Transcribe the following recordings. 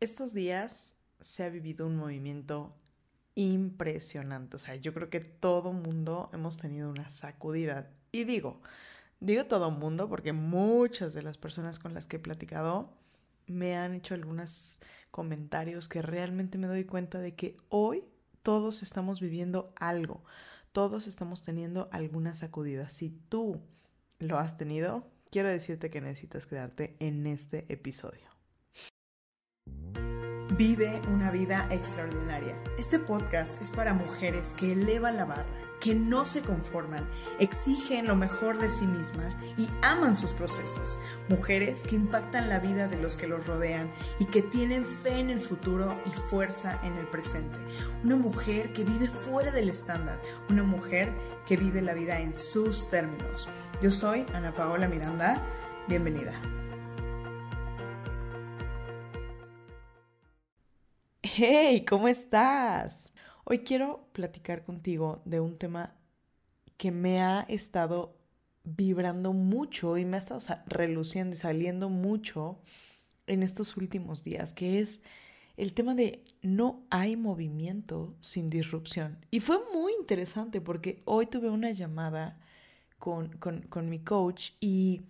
estos días se ha vivido un movimiento impresionante. O sea, yo creo que todo mundo hemos tenido una sacudida. Y digo, digo todo mundo porque muchas de las personas con las que he platicado me han hecho algunos comentarios que realmente me doy cuenta de que hoy todos estamos viviendo algo. Todos estamos teniendo alguna sacudida. Si tú lo has tenido, quiero decirte que necesitas quedarte en este episodio. Vive una vida extraordinaria. Este podcast es para mujeres que elevan la barra, que no se conforman, exigen lo mejor de sí mismas y aman sus procesos. Mujeres que impactan la vida de los que los rodean y que tienen fe en el futuro y fuerza en el presente. Una mujer que vive fuera del estándar. Una mujer que vive la vida en sus términos. Yo soy Ana Paola Miranda. Bienvenida. Hey, ¿cómo estás? Hoy quiero platicar contigo de un tema que me ha estado vibrando mucho y me ha estado reluciendo y saliendo mucho en estos últimos días, que es el tema de no hay movimiento sin disrupción. Y fue muy interesante porque hoy tuve una llamada con, con mi coach y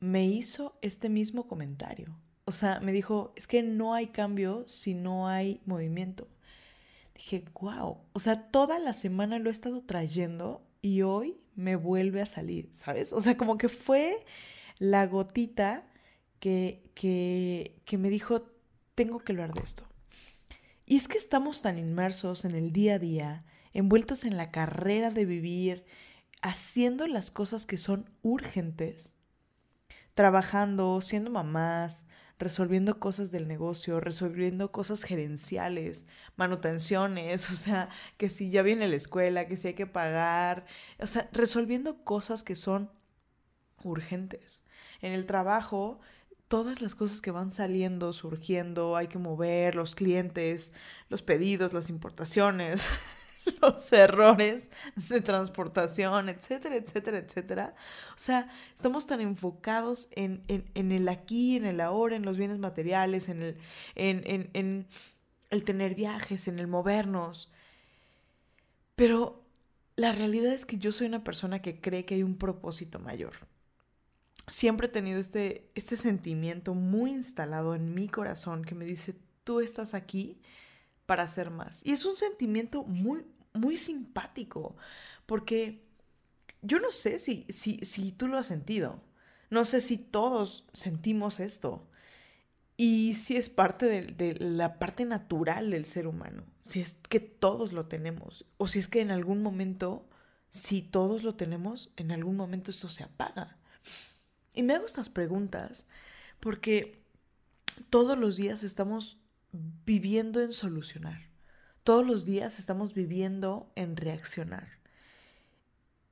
me hizo este mismo comentario. O sea, me dijo, es que no hay cambio si no hay movimiento. Dije, wow, o sea, toda la semana lo he estado trayendo y hoy me vuelve a salir, ¿sabes? O sea, como que fue la gotita que, que, que me dijo, tengo que hablar de esto. Y es que estamos tan inmersos en el día a día, envueltos en la carrera de vivir, haciendo las cosas que son urgentes, trabajando, siendo mamás, resolviendo cosas del negocio, resolviendo cosas gerenciales, manutenciones, o sea, que si ya viene la escuela, que si hay que pagar, o sea, resolviendo cosas que son urgentes. En el trabajo, todas las cosas que van saliendo, surgiendo, hay que mover, los clientes, los pedidos, las importaciones, los errores de transportación, etcétera, etcétera, etcétera. O sea, estamos tan enfocados en, el aquí, en el ahora, en los bienes materiales, en el, en, en el tener viajes, en el movernos. Pero la realidad es que yo soy una persona que cree que hay un propósito mayor. Siempre he tenido este, este sentimiento muy instalado en mi corazón que me dice, tú estás aquí para hacer más. Y es un sentimiento muy, muy simpático, porque yo no sé si, si, si tú lo has sentido, no sé si todos sentimos esto. Y si es parte de, de, la parte natural del ser humano, si es que todos lo tenemos, o si es que en algún momento, si todos lo tenemos, en algún momento esto se apaga. Y me hago estas preguntas porque todos los días estamos viviendo en solucionar. Todos los días estamos viviendo en reaccionar.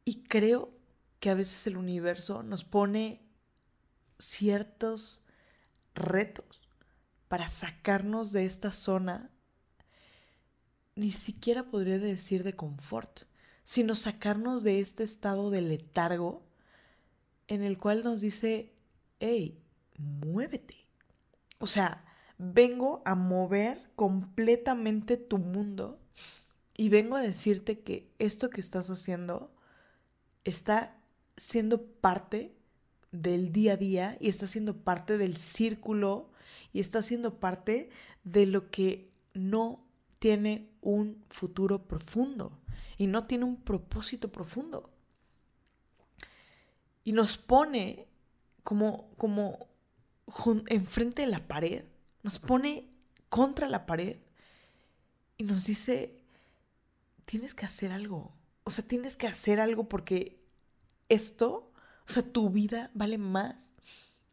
Y creo que a veces el universo nos pone ciertos retos para sacarnos de esta zona, ni siquiera podría decir de confort, sino sacarnos de este estado de letargo en el cual nos dice, hey, muévete. O sea, vengo a mover completamente tu mundo y vengo a decirte que esto que estás haciendo está siendo parte del día a día y está siendo parte del círculo y está siendo parte de lo que no tiene un futuro profundo y no tiene un propósito profundo. Y nos pone como, como enfrente de la pared nos pone contra la pared y nos dice, tienes que hacer algo. O sea, tienes que hacer algo porque esto, o sea, tu vida vale más.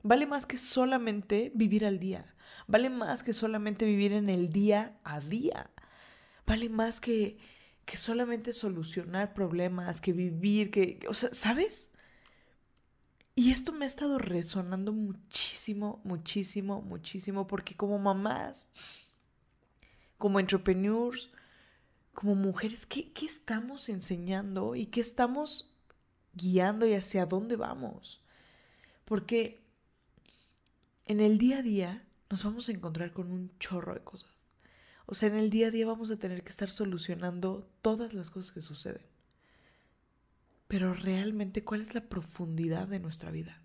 Vale más que solamente vivir al día. Vale más que solamente vivir en el día a día. Vale más que, que solamente solucionar problemas, que vivir, que, o sea, ¿sabes? Y esto me ha estado resonando muchísimo, muchísimo, muchísimo, porque como mamás, como entrepreneurs, como mujeres, ¿qué, ¿qué, estamos enseñando y qué estamos guiando y hacia dónde vamos? Porque en el día a día nos vamos a encontrar con un chorro de cosas. O sea, en el día a día vamos a tener que estar solucionando todas las cosas que suceden. Pero realmente, ¿cuál es la profundidad de nuestra vida?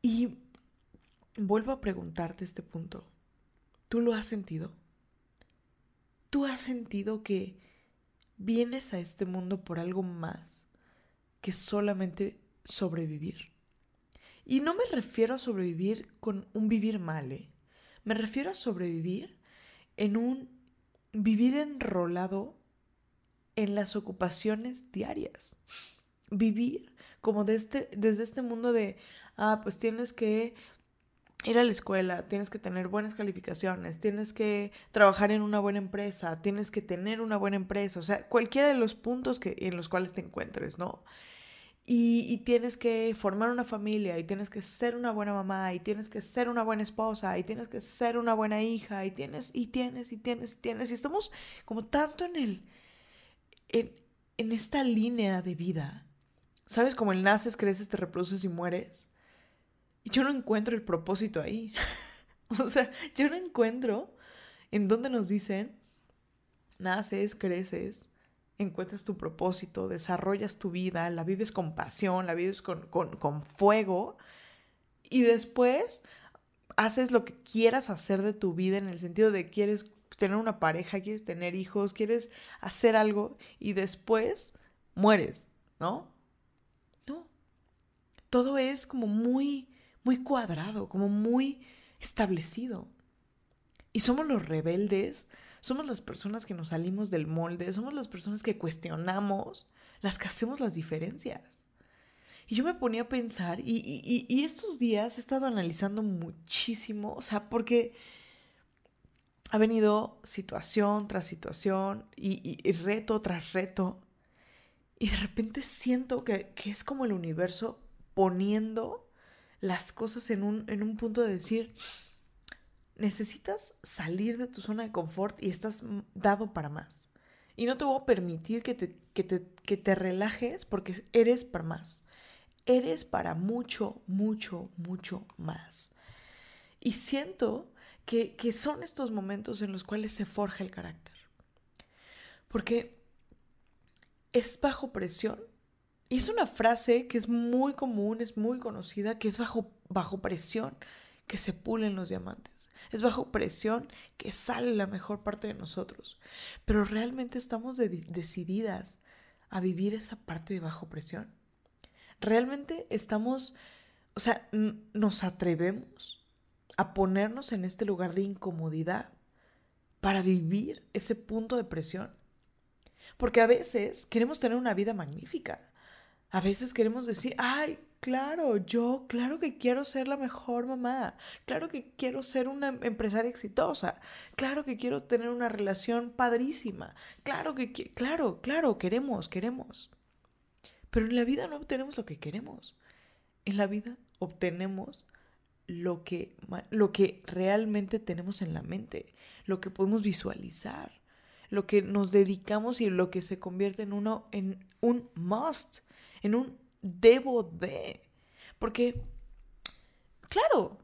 Y vuelvo a preguntarte este punto. ¿Tú lo has sentido? ¿Tú has sentido que vienes a este mundo por algo más que solamente sobrevivir? Y no me refiero a sobrevivir con un vivir mal, ¿eh? me refiero a sobrevivir en un vivir enrolado en las ocupaciones diarias. Vivir como este, desde este mundo de, ah, pues tienes que ir a la escuela, tienes que tener buenas calificaciones, tienes que trabajar en una buena empresa, tienes que tener una buena empresa, o sea, cualquiera de los puntos que, en los cuales te encuentres, ¿no? Y, tienes que formar una familia, y tienes que ser una buena mamá, y tienes que ser una buena esposa, y tienes que ser una buena hija, y tienes, y tienes, y tienes, y tienes. Y estamos como tanto en el, en, esta línea de vida. ¿Sabes? Como el naces, creces, te reproduces y mueres. Y yo no encuentro el propósito ahí. o sea, yo no encuentro en donde nos dicen, naces, creces, encuentras tu propósito, desarrollas tu vida, la vives con pasión, la vives con, con, fuego y después haces lo que quieras hacer de tu vida en el sentido de quieres tener una pareja, quieres tener hijos, quieres hacer algo y después mueres, ¿no? No. Todo es como muy, muy cuadrado, como muy establecido. Y somos los rebeldes somos las personas que nos salimos del molde, somos las personas que cuestionamos, las que hacemos las diferencias. Y yo me ponía a pensar, y, estos días he estado analizando muchísimo, o sea, porque ha venido situación tras situación y, reto tras reto, y de repente siento que, es como el universo poniendo las cosas en un, en un punto de decir, necesitas salir de tu zona de confort y estás dado para más. Y no te voy a permitir que te, que te, que te relajes porque eres para más. Eres para mucho, mucho, mucho más. Y siento que, son estos momentos en los cuales se forja el carácter. Porque es bajo presión. Y es una frase que es muy común, es muy conocida, que es bajo, bajo presión que se pulen los diamantes. Es bajo presión que sale la mejor parte de nosotros. Pero realmente estamos decididas a vivir esa parte de bajo presión. Realmente estamos, o sea, nos atrevemos a ponernos en este lugar de incomodidad para vivir ese punto de presión. Porque a veces queremos tener una vida magnífica. A veces queremos decir, ay, Claro, yo, claro que quiero ser la mejor mamá, claro que quiero ser una empresaria exitosa, claro que quiero tener una relación padrísima, claro que, claro, claro, queremos, queremos. Pero en la vida no obtenemos lo que queremos. En la vida obtenemos lo que, lo que realmente tenemos en la mente, lo que podemos visualizar, lo que nos dedicamos y lo que se convierte en uno, en un must, en un debo de. Porque, claro,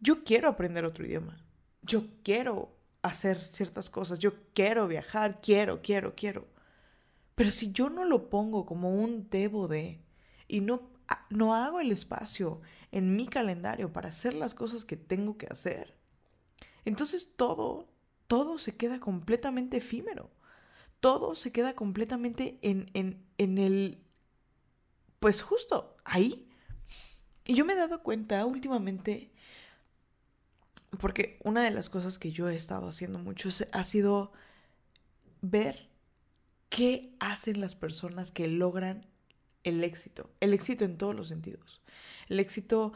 yo quiero aprender otro idioma. Yo quiero hacer ciertas cosas. Yo quiero viajar. Quiero, quiero, quiero. Pero si yo no lo pongo como un debo de y no, no hago el espacio en mi calendario para hacer las cosas que tengo que hacer, entonces todo, todo se queda completamente efímero. Todo se queda completamente en, en, en el pues justo ahí. Y yo me he dado cuenta últimamente, porque una de las cosas que yo he estado haciendo mucho ha sido ver qué hacen las personas que logran el éxito, el éxito en todos los sentidos, el éxito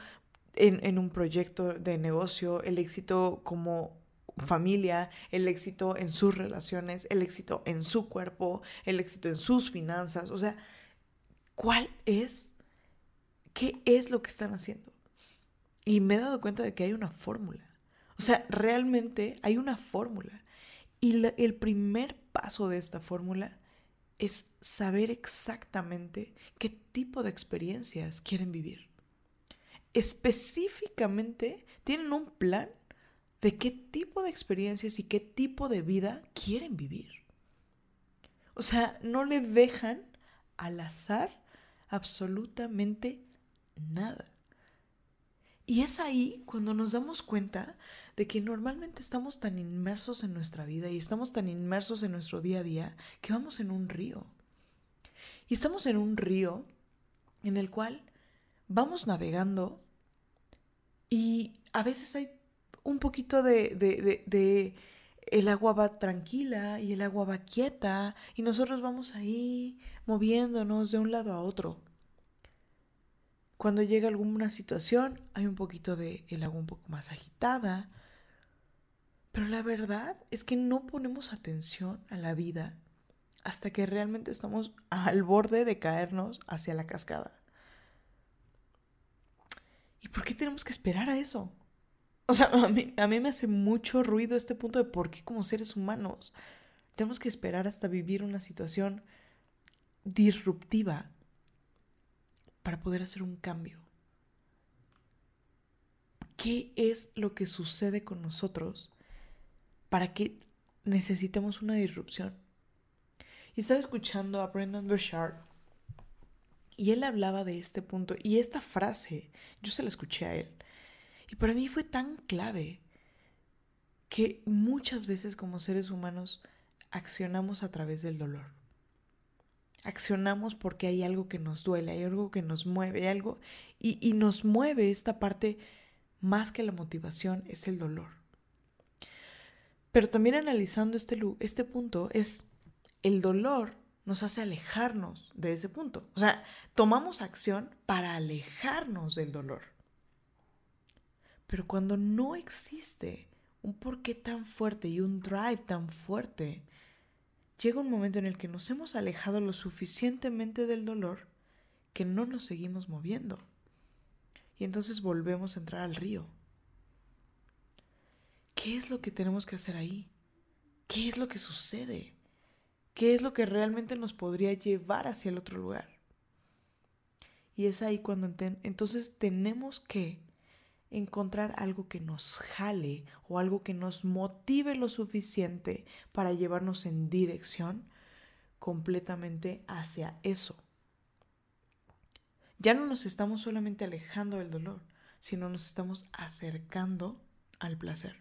en, un proyecto de negocio, el éxito como familia, el éxito en sus relaciones, el éxito en su cuerpo, el éxito en sus finanzas, o sea, cuál es, qué es lo que están haciendo. Y me he dado cuenta de que hay una fórmula. O sea, realmente hay una fórmula. Y el primer paso de esta fórmula es saber exactamente qué tipo de experiencias quieren vivir. específicamente tienen un plan de qué tipo de experiencias y qué tipo de vida quieren vivir. O sea, no le dejan al azar absolutamente nada. Y es ahí cuando nos damos cuenta de que normalmente estamos tan inmersos en nuestra vida y estamos tan inmersos en nuestro día a día que vamos en un río. Y estamos en un río en el cual vamos navegando y a veces hay un poquito de, el agua va tranquila y el agua va quieta y nosotros vamos ahí moviéndonos de un lado a otro. Cuando llega alguna situación hay un poquito de el agua un poco más agitada, pero la verdad es que no ponemos atención a la vida hasta que realmente estamos al borde de caernos hacia la cascada. ¿Y por qué tenemos que esperar a eso? O sea, a mí, a mí me hace mucho ruido este punto de por qué como seres humanos tenemos que esperar hasta vivir una situación disruptiva para poder hacer un cambio. ¿Qué es lo que sucede con nosotros para que necesitemos una disrupción? Y estaba escuchando a Brendan Burchard y él hablaba de este punto y esta frase, yo se la escuché a él. Y para mí fue tan clave que muchas veces como seres humanos accionamos a través del dolor. Accionamos porque hay algo que nos duele, hay algo que nos mueve, algo y, y nos mueve esta parte más que la motivación, es el dolor. Pero también analizando este, este punto es el dolor nos hace alejarnos de ese punto. O sea, tomamos acción para alejarnos del dolor. Pero cuando no existe un porqué tan fuerte y un drive tan fuerte, llega un momento en el que nos hemos alejado lo suficientemente del dolor que no nos seguimos moviendo. Y entonces volvemos a entrar al río. ¿Qué es lo que tenemos que hacer ahí? ¿Qué es lo que sucede? ¿Qué es lo que realmente nos podría llevar hacia el otro lugar? Y es ahí cuando entonces tenemos que encontrar algo que nos jale o algo que nos motive lo suficiente para llevarnos en dirección completamente hacia eso. Ya no nos estamos solamente alejando del dolor, sino nos estamos acercando al placer.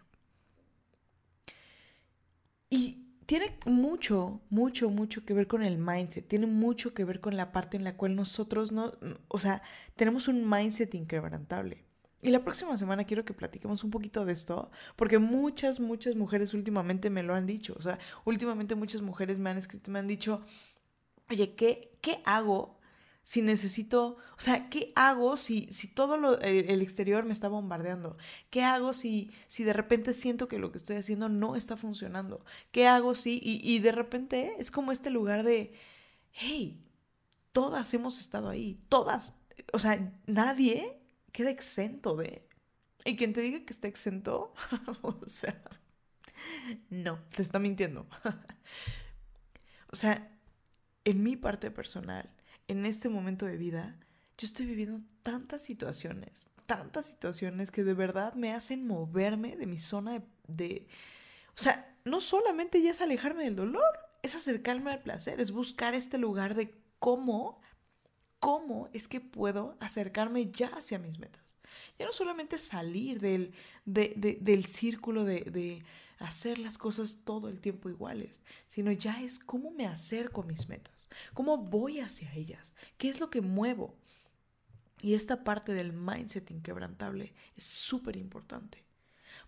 Y tiene mucho, mucho, mucho que ver con el mindset, tiene mucho que ver con la parte en la cual nosotros no, o sea, tenemos un mindset inquebrantable. Y la próxima semana quiero que platiquemos un poquito de esto, porque muchas, muchas mujeres últimamente me lo han dicho. O sea, últimamente muchas mujeres me han escrito, me han dicho, oye, ¿qué, qué hago si necesito, o sea, ¿qué hago si, si todo lo, el, exterior me está bombardeando? ¿Qué hago si, si de repente siento que lo que estoy haciendo no está funcionando? ¿Qué hago si, y, y de repente es como este lugar de, hey, todas hemos estado ahí, todas, o sea, nadie queda exento de... Y quien te diga que está exento, o sea, no, te está mintiendo. o sea, en mi parte personal, en este momento de vida, yo estoy viviendo tantas situaciones, tantas situaciones que de verdad me hacen moverme de mi zona de... o sea, no solamente ya es alejarme del dolor, es acercarme al placer, es buscar este lugar de cómo cómo es que puedo acercarme ya hacia mis metas. Ya no solamente salir del, del círculo de, de hacer las cosas todo el tiempo iguales, sino ya es cómo me acerco a mis metas, cómo voy hacia ellas, qué es lo que muevo. Y esta parte del mindset inquebrantable es súper importante.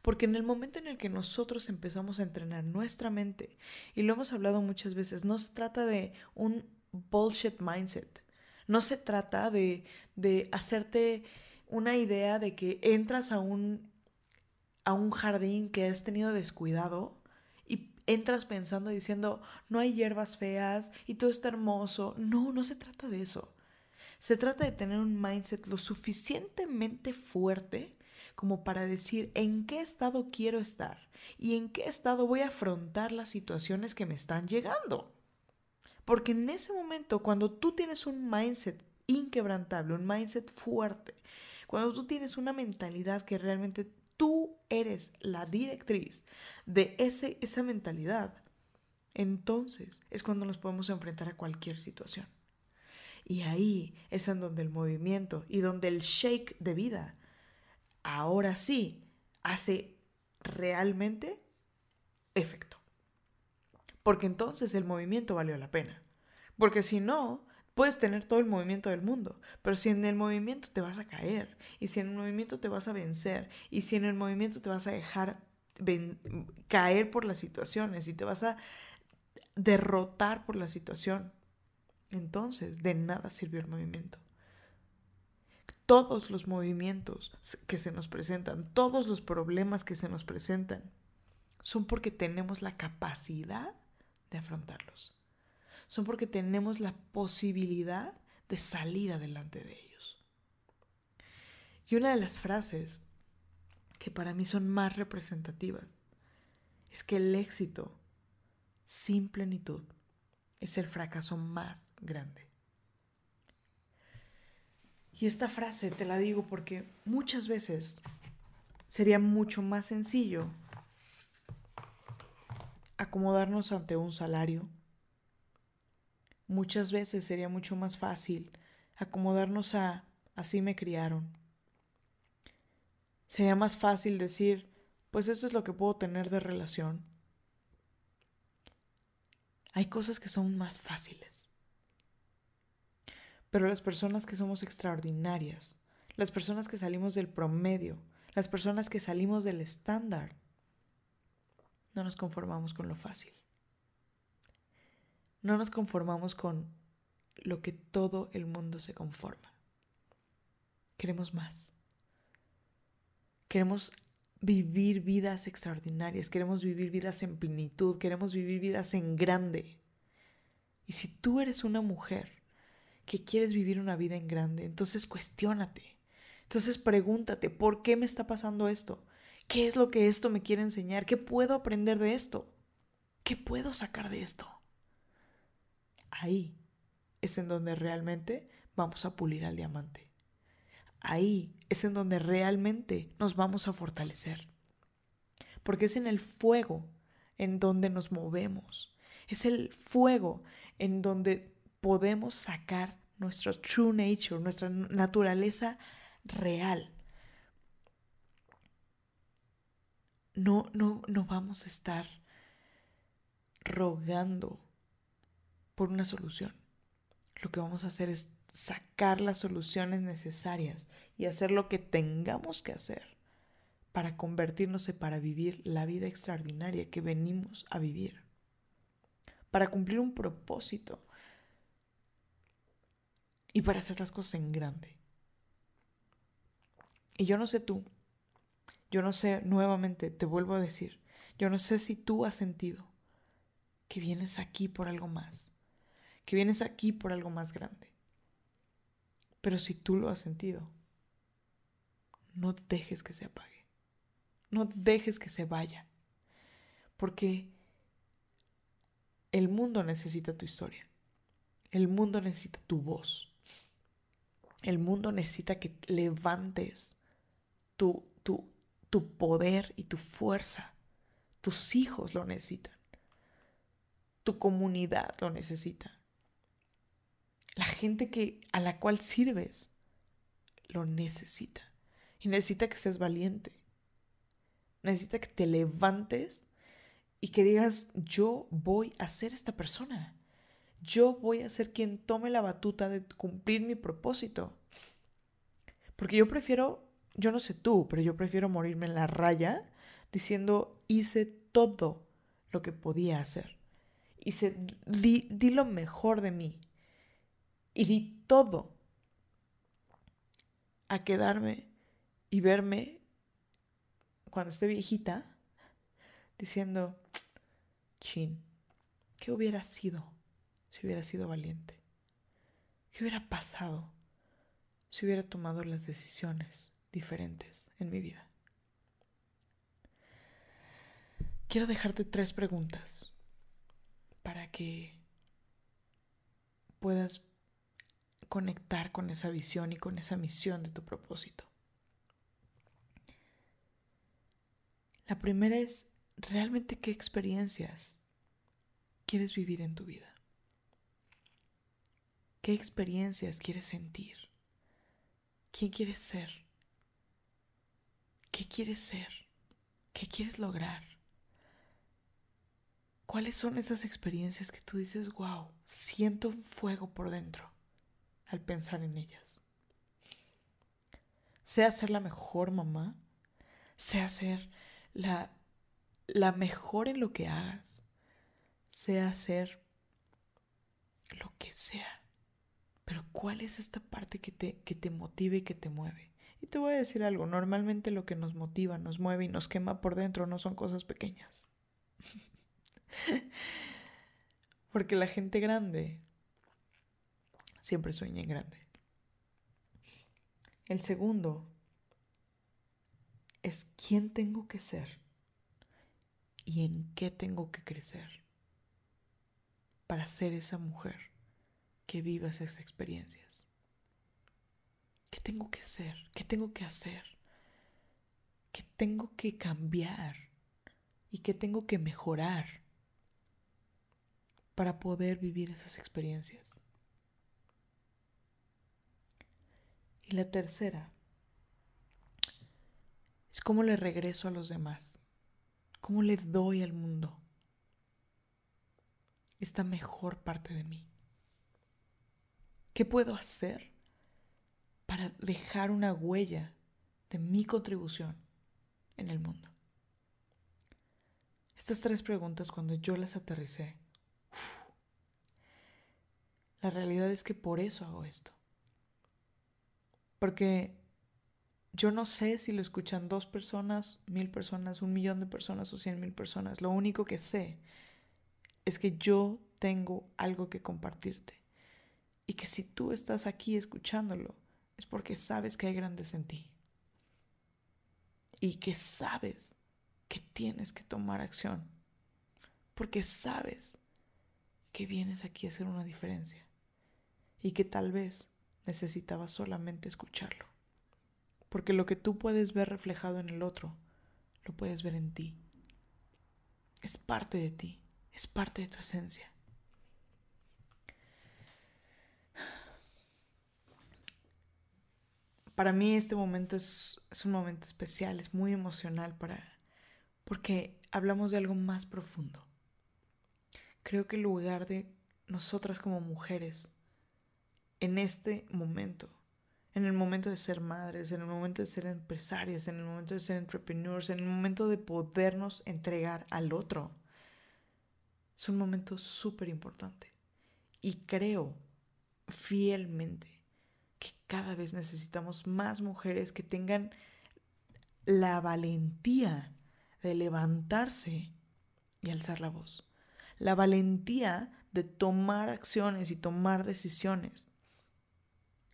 Porque en el momento en el que nosotros empezamos a entrenar nuestra mente, y lo hemos hablado muchas veces, no se trata de un bullshit mindset, no se trata de, hacerte una idea de que entras a un, a un jardín que has tenido descuidado y entras pensando diciendo, no hay hierbas feas y todo está hermoso. No, no se trata de eso. Se trata de tener un mindset lo suficientemente fuerte como para decir en qué estado quiero estar y en qué estado voy a afrontar las situaciones que me están llegando. Porque en ese momento, cuando tú tienes un mindset inquebrantable, un mindset fuerte, cuando tú tienes una mentalidad que realmente tú eres la directriz de ese, esa mentalidad, entonces es cuando nos podemos enfrentar a cualquier situación. Y ahí es en donde el movimiento y donde el shake de vida, ahora sí, hace realmente efecto. Porque entonces el movimiento valió la pena. Porque si no, puedes tener todo el movimiento del mundo, pero si en el movimiento te vas a caer, y si en el movimiento te vas a vencer, y si en el movimiento te vas a dejar caer por las situaciones, y te vas a derrotar por la situación, entonces de nada sirvió el movimiento. Todos los movimientos que se nos presentan, todos los problemas que se nos presentan, son porque tenemos la capacidad de afrontarlos. Son porque tenemos la posibilidad de salir adelante de ellos. Y una de las frases que para mí son más representativas es que el éxito sin plenitud es el fracaso más grande. Y esta frase te la digo porque muchas veces sería mucho más sencillo acomodarnos ante un salario. Muchas veces sería mucho más fácil acomodarnos a así me criaron. Sería más fácil decir, pues eso es lo que puedo tener de relación. Hay cosas que son más fáciles. Pero las personas que somos extraordinarias, las personas que salimos del promedio, las personas que salimos del estándar, no nos conformamos con lo fácil. No nos conformamos con lo que todo el mundo se conforma. Queremos más. Queremos vivir vidas extraordinarias, queremos vivir vidas en plenitud, queremos vivir vidas en grande. Y si tú eres una mujer que quieres vivir una vida en grande, entonces cuestiónate. Entonces pregúntate, ¿por qué me está pasando esto? ¿Qué es lo que esto me quiere enseñar? ¿Qué puedo aprender de esto? ¿Qué puedo sacar de esto? Ahí es en donde realmente vamos a pulir al diamante. Ahí es en donde realmente nos vamos a fortalecer. Porque es en el fuego en donde nos movemos. Es el fuego en donde podemos sacar nuestro true nature, nuestra naturaleza real. No, no, no vamos a estar rogando por una solución. Lo que vamos a hacer es sacar las soluciones necesarias y hacer lo que tengamos que hacer para convertirnos y para vivir la vida extraordinaria que venimos a vivir. Para cumplir un propósito y para hacer las cosas en grande. Y yo no sé tú, yo no sé, nuevamente te vuelvo a decir, yo no sé si tú has sentido que vienes aquí por algo más, que vienes aquí por algo más grande. Pero si tú lo has sentido, no dejes que se apague, no dejes que se vaya, porque el mundo necesita tu historia, el mundo necesita tu voz, el mundo necesita que levantes tu, tu, tu poder y tu fuerza. Tus hijos lo necesitan. Tu comunidad lo necesita. La gente que, a la cual sirves lo necesita. Y necesita que seas valiente. Necesita que te levantes y que digas, yo voy a ser esta persona. Yo voy a ser quien tome la batuta de cumplir mi propósito. Porque yo prefiero yo no sé tú, pero yo prefiero morirme en la raya diciendo hice todo lo que podía hacer. Hice, di, di lo mejor de mí. Y di todo a quedarme y verme cuando esté viejita diciendo, chin, ¿qué hubiera sido si hubiera sido valiente? ¿Qué hubiera pasado si hubiera tomado las decisiones diferentes en mi vida. Quiero dejarte tres preguntas para que puedas conectar con esa visión y con esa misión de tu propósito. La primera es, ¿realmente qué experiencias quieres vivir en tu vida? ¿Qué experiencias quieres sentir? ¿Quién quieres ser? ¿Qué quieres ser? ¿Qué quieres lograr? ¿Cuáles son esas experiencias que tú dices, wow, siento un fuego por dentro al pensar en ellas? Sea ser la mejor mamá, sea ser la, la mejor en lo que hagas, sea ser lo que sea. Pero ¿cuál es esta parte que te, que te motive y que te mueve? Y te voy a decir algo, normalmente lo que nos motiva, nos mueve y nos quema por dentro no son cosas pequeñas. Porque la gente grande siempre sueña en grande. El segundo es quién tengo que ser y en qué tengo que crecer para ser esa mujer que vivas esas experiencias. ¿Qué tengo que ser? ¿Qué tengo que hacer? ¿Qué tengo que cambiar? ¿Y qué tengo que mejorar para poder vivir esas experiencias? Y la tercera es cómo le regreso a los demás, cómo le doy al mundo esta mejor parte de mí. ¿Qué puedo hacer para dejar una huella de mi contribución en el mundo? Estas tres preguntas cuando yo las aterricé, la realidad es que por eso hago esto. Porque yo no sé si lo escuchan dos personas, mil personas, un millón de personas o cien mil personas. Lo único que sé es que yo tengo algo que compartirte. Y que si tú estás aquí escuchándolo, es porque sabes que hay grandes en ti. Y que sabes que tienes que tomar acción. Porque sabes que vienes aquí a hacer una diferencia. Y que tal vez necesitabas solamente escucharlo. Porque lo que tú puedes ver reflejado en el otro, lo puedes ver en ti. Es parte de ti, es parte de tu esencia. Para mí este momento es, un momento especial, es muy emocional para, porque hablamos de algo más profundo. Creo que el lugar de nosotras como mujeres en este momento, en el momento de ser madres, en el momento de ser empresarias, en el momento de ser entrepreneurs, en el momento de podernos entregar al otro, es un momento súper importante. Y creo fielmente que cada vez necesitamos más mujeres que tengan la valentía de levantarse y alzar la voz. La valentía de tomar acciones y tomar decisiones.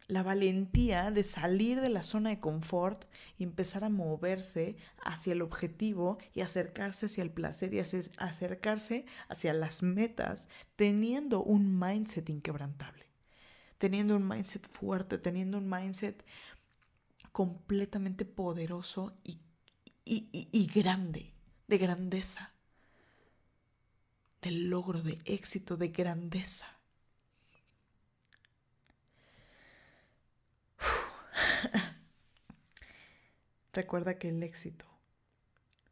La valentía de salir de la zona de confort y empezar a moverse hacia el objetivo y acercarse hacia el placer y acercarse hacia las metas teniendo un mindset inquebrantable teniendo un mindset fuerte, teniendo un mindset completamente poderoso y, y, grande, de grandeza, de logro, de éxito, de grandeza. Recuerda que el éxito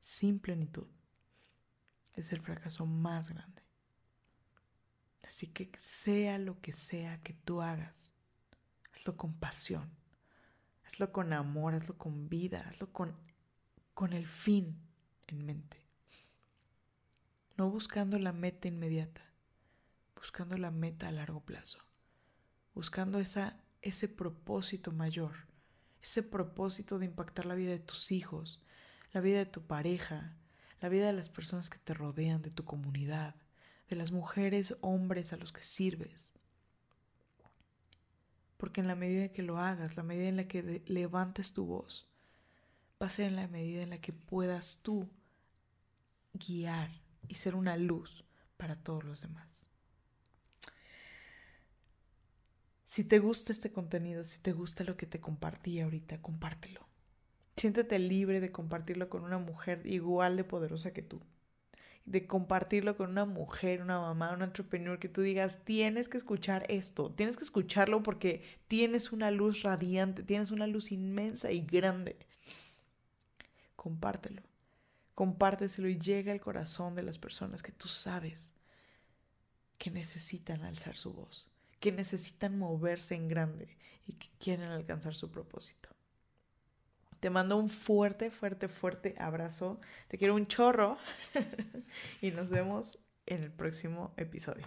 sin plenitud es el fracaso más grande. Así que sea lo que sea que tú hagas, hazlo con pasión, hazlo con amor, hazlo con vida, hazlo con, con el fin en mente. No buscando la meta inmediata, buscando la meta a largo plazo, buscando esa, ese propósito mayor, ese propósito de impactar la vida de tus hijos, la vida de tu pareja, la vida de las personas que te rodean, de tu comunidad de las mujeres, hombres a los que sirves. Porque en la medida que lo hagas, la medida en la que levantes tu voz, va a ser en la medida en la que puedas tú guiar y ser una luz para todos los demás. Si te gusta este contenido, si te gusta lo que te compartí ahorita, compártelo. Siéntete libre de compartirlo con una mujer igual de poderosa que tú. De compartirlo con una mujer, una mamá, un entrepreneur que tú digas, tienes que escuchar esto, tienes que escucharlo porque tienes una luz radiante, tienes una luz inmensa y grande. Compártelo. Compárteselo y llega al corazón de las personas que tú sabes que necesitan alzar su voz, que necesitan moverse en grande y que quieren alcanzar su propósito. Te mando un fuerte, fuerte, fuerte abrazo. Te quiero un chorro y nos vemos en el próximo episodio.